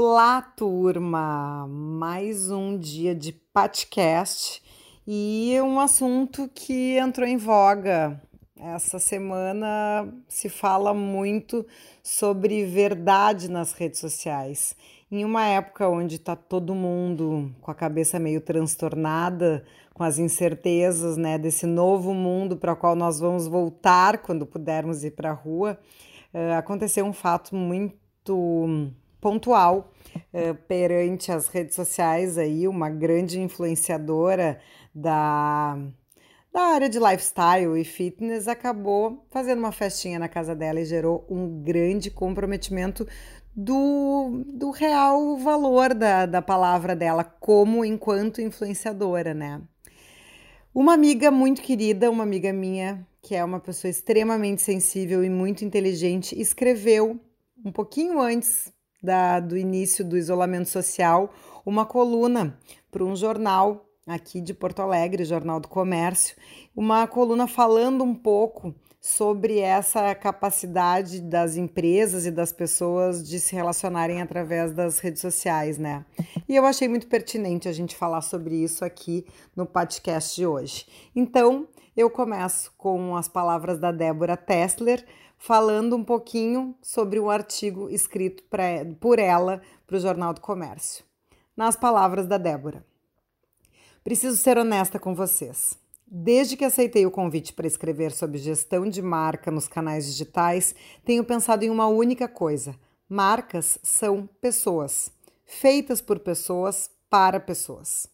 Olá, turma! Mais um dia de podcast e um assunto que entrou em voga. Essa semana se fala muito sobre verdade nas redes sociais. Em uma época onde está todo mundo com a cabeça meio transtornada, com as incertezas né, desse novo mundo para o qual nós vamos voltar quando pudermos ir para a rua, uh, aconteceu um fato muito pontual uh, perante as redes sociais aí, uma grande influenciadora da, da área de lifestyle e fitness acabou fazendo uma festinha na casa dela e gerou um grande comprometimento do, do real valor da, da palavra dela como enquanto influenciadora, né? Uma amiga muito querida, uma amiga minha, que é uma pessoa extremamente sensível e muito inteligente, escreveu um pouquinho antes da, do início do isolamento social, uma coluna para um jornal aqui de Porto Alegre, Jornal do Comércio, uma coluna falando um pouco sobre essa capacidade das empresas e das pessoas de se relacionarem através das redes sociais, né? E eu achei muito pertinente a gente falar sobre isso aqui no podcast de hoje. Então, eu começo com as palavras da Débora Tessler, falando um pouquinho sobre um artigo escrito pra, por ela para o Jornal do Comércio. Nas palavras da Débora. Preciso ser honesta com vocês. Desde que aceitei o convite para escrever sobre gestão de marca nos canais digitais, tenho pensado em uma única coisa: marcas são pessoas, feitas por pessoas para pessoas.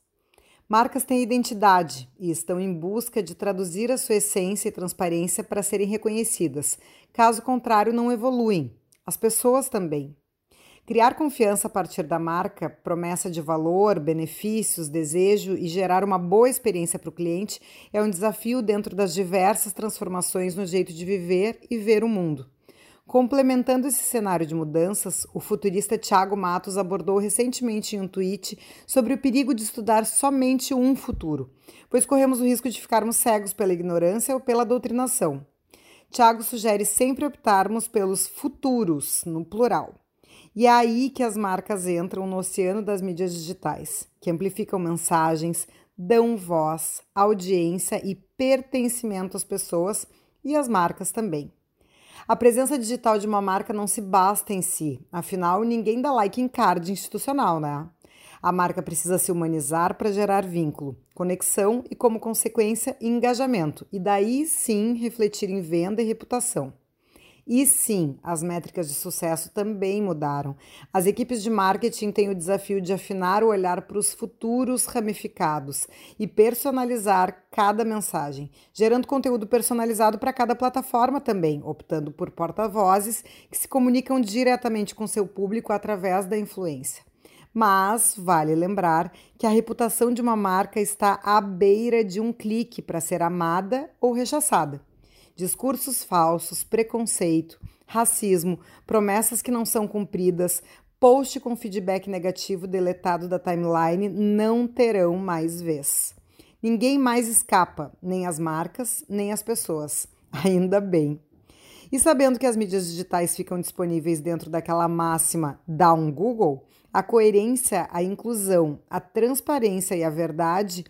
Marcas têm identidade e estão em busca de traduzir a sua essência e transparência para serem reconhecidas. Caso contrário, não evoluem. As pessoas também. Criar confiança a partir da marca, promessa de valor, benefícios, desejo e gerar uma boa experiência para o cliente é um desafio dentro das diversas transformações no jeito de viver e ver o mundo. Complementando esse cenário de mudanças, o futurista Tiago Matos abordou recentemente em um tweet sobre o perigo de estudar somente um futuro, pois corremos o risco de ficarmos cegos pela ignorância ou pela doutrinação. Tiago sugere sempre optarmos pelos futuros, no plural. E é aí que as marcas entram no oceano das mídias digitais, que amplificam mensagens, dão voz, audiência e pertencimento às pessoas e às marcas também. A presença digital de uma marca não se basta em si, afinal, ninguém dá like em card institucional, né? A marca precisa se humanizar para gerar vínculo, conexão e, como consequência, engajamento, e daí sim refletir em venda e reputação. E sim, as métricas de sucesso também mudaram. As equipes de marketing têm o desafio de afinar o olhar para os futuros ramificados e personalizar cada mensagem, gerando conteúdo personalizado para cada plataforma também, optando por porta-vozes que se comunicam diretamente com seu público através da influência. Mas vale lembrar que a reputação de uma marca está à beira de um clique para ser amada ou rechaçada discursos falsos, preconceito, racismo, promessas que não são cumpridas, post com feedback negativo deletado da timeline não terão mais vez. Ninguém mais escapa, nem as marcas, nem as pessoas. Ainda bem. E sabendo que as mídias digitais ficam disponíveis dentro daquela máxima dá um Google, a coerência, a inclusão, a transparência e a verdade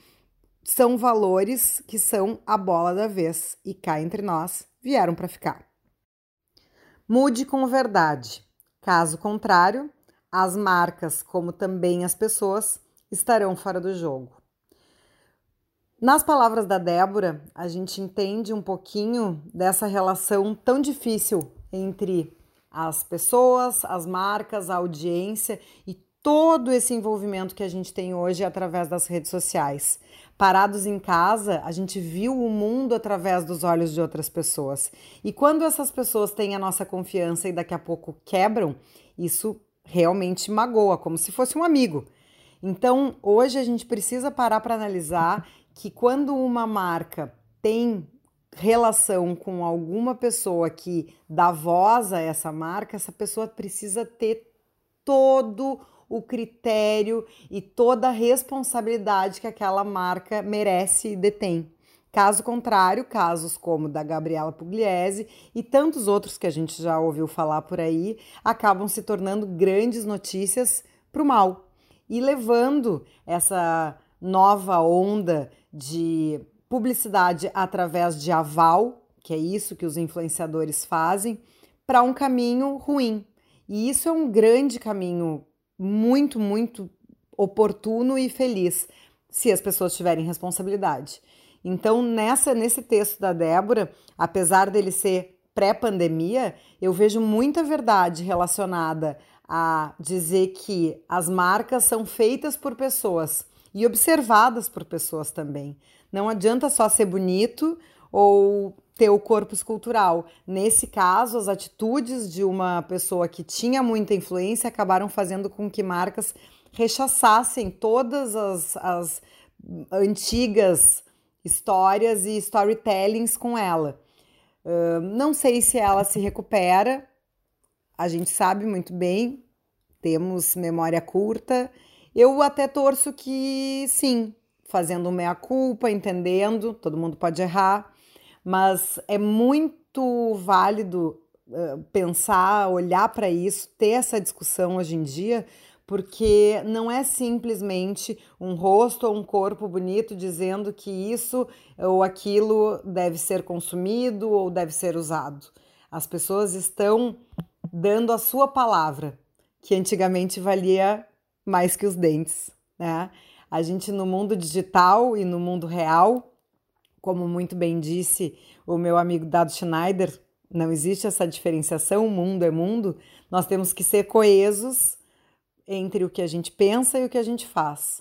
são valores que são a bola da vez e cá entre nós vieram para ficar. Mude com verdade. Caso contrário, as marcas, como também as pessoas, estarão fora do jogo. Nas palavras da Débora, a gente entende um pouquinho dessa relação tão difícil entre as pessoas, as marcas, a audiência e todo esse envolvimento que a gente tem hoje através das redes sociais. Parados em casa, a gente viu o mundo através dos olhos de outras pessoas. E quando essas pessoas têm a nossa confiança e daqui a pouco quebram, isso realmente magoa, como se fosse um amigo. Então, hoje a gente precisa parar para analisar que quando uma marca tem relação com alguma pessoa que dá voz a essa marca, essa pessoa precisa ter todo o critério e toda a responsabilidade que aquela marca merece e detém. Caso contrário, casos como da Gabriela Pugliese e tantos outros que a gente já ouviu falar por aí acabam se tornando grandes notícias para o mal e levando essa nova onda de publicidade através de aval, que é isso que os influenciadores fazem, para um caminho ruim. E isso é um grande caminho muito, muito oportuno e feliz, se as pessoas tiverem responsabilidade. Então, nessa nesse texto da Débora, apesar dele ser pré-pandemia, eu vejo muita verdade relacionada a dizer que as marcas são feitas por pessoas e observadas por pessoas também. Não adianta só ser bonito ou ter o corpo escultural. Nesse caso, as atitudes de uma pessoa que tinha muita influência acabaram fazendo com que marcas rechaçassem todas as, as antigas histórias e storytellings com ela. Uh, não sei se ela se recupera, a gente sabe muito bem, temos memória curta. Eu até torço que sim, fazendo meia-culpa, entendendo, todo mundo pode errar, mas é muito válido uh, pensar, olhar para isso, ter essa discussão hoje em dia, porque não é simplesmente um rosto ou um corpo bonito dizendo que isso ou aquilo deve ser consumido ou deve ser usado. As pessoas estão dando a sua palavra, que antigamente valia mais que os dentes, né? A gente no mundo digital e no mundo real, como muito bem disse o meu amigo Dado Schneider, não existe essa diferenciação, mundo é mundo, nós temos que ser coesos entre o que a gente pensa e o que a gente faz.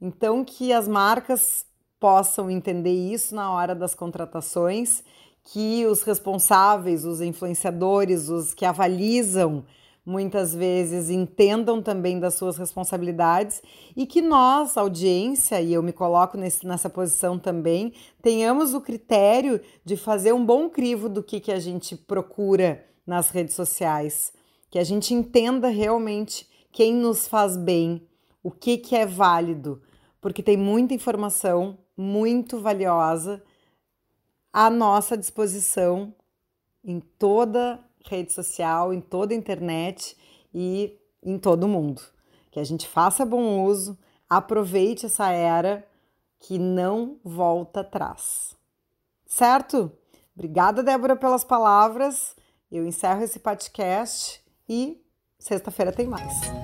Então, que as marcas possam entender isso na hora das contratações, que os responsáveis, os influenciadores, os que avalizam, muitas vezes entendam também das suas responsabilidades e que nós, audiência, e eu me coloco nesse, nessa posição também, tenhamos o critério de fazer um bom crivo do que, que a gente procura nas redes sociais, que a gente entenda realmente quem nos faz bem, o que, que é válido, porque tem muita informação muito valiosa à nossa disposição em toda rede social, em toda a internet e em todo mundo. Que a gente faça bom uso, aproveite essa era que não volta atrás. Certo? Obrigada, Débora, pelas palavras. Eu encerro esse podcast e sexta-feira tem mais.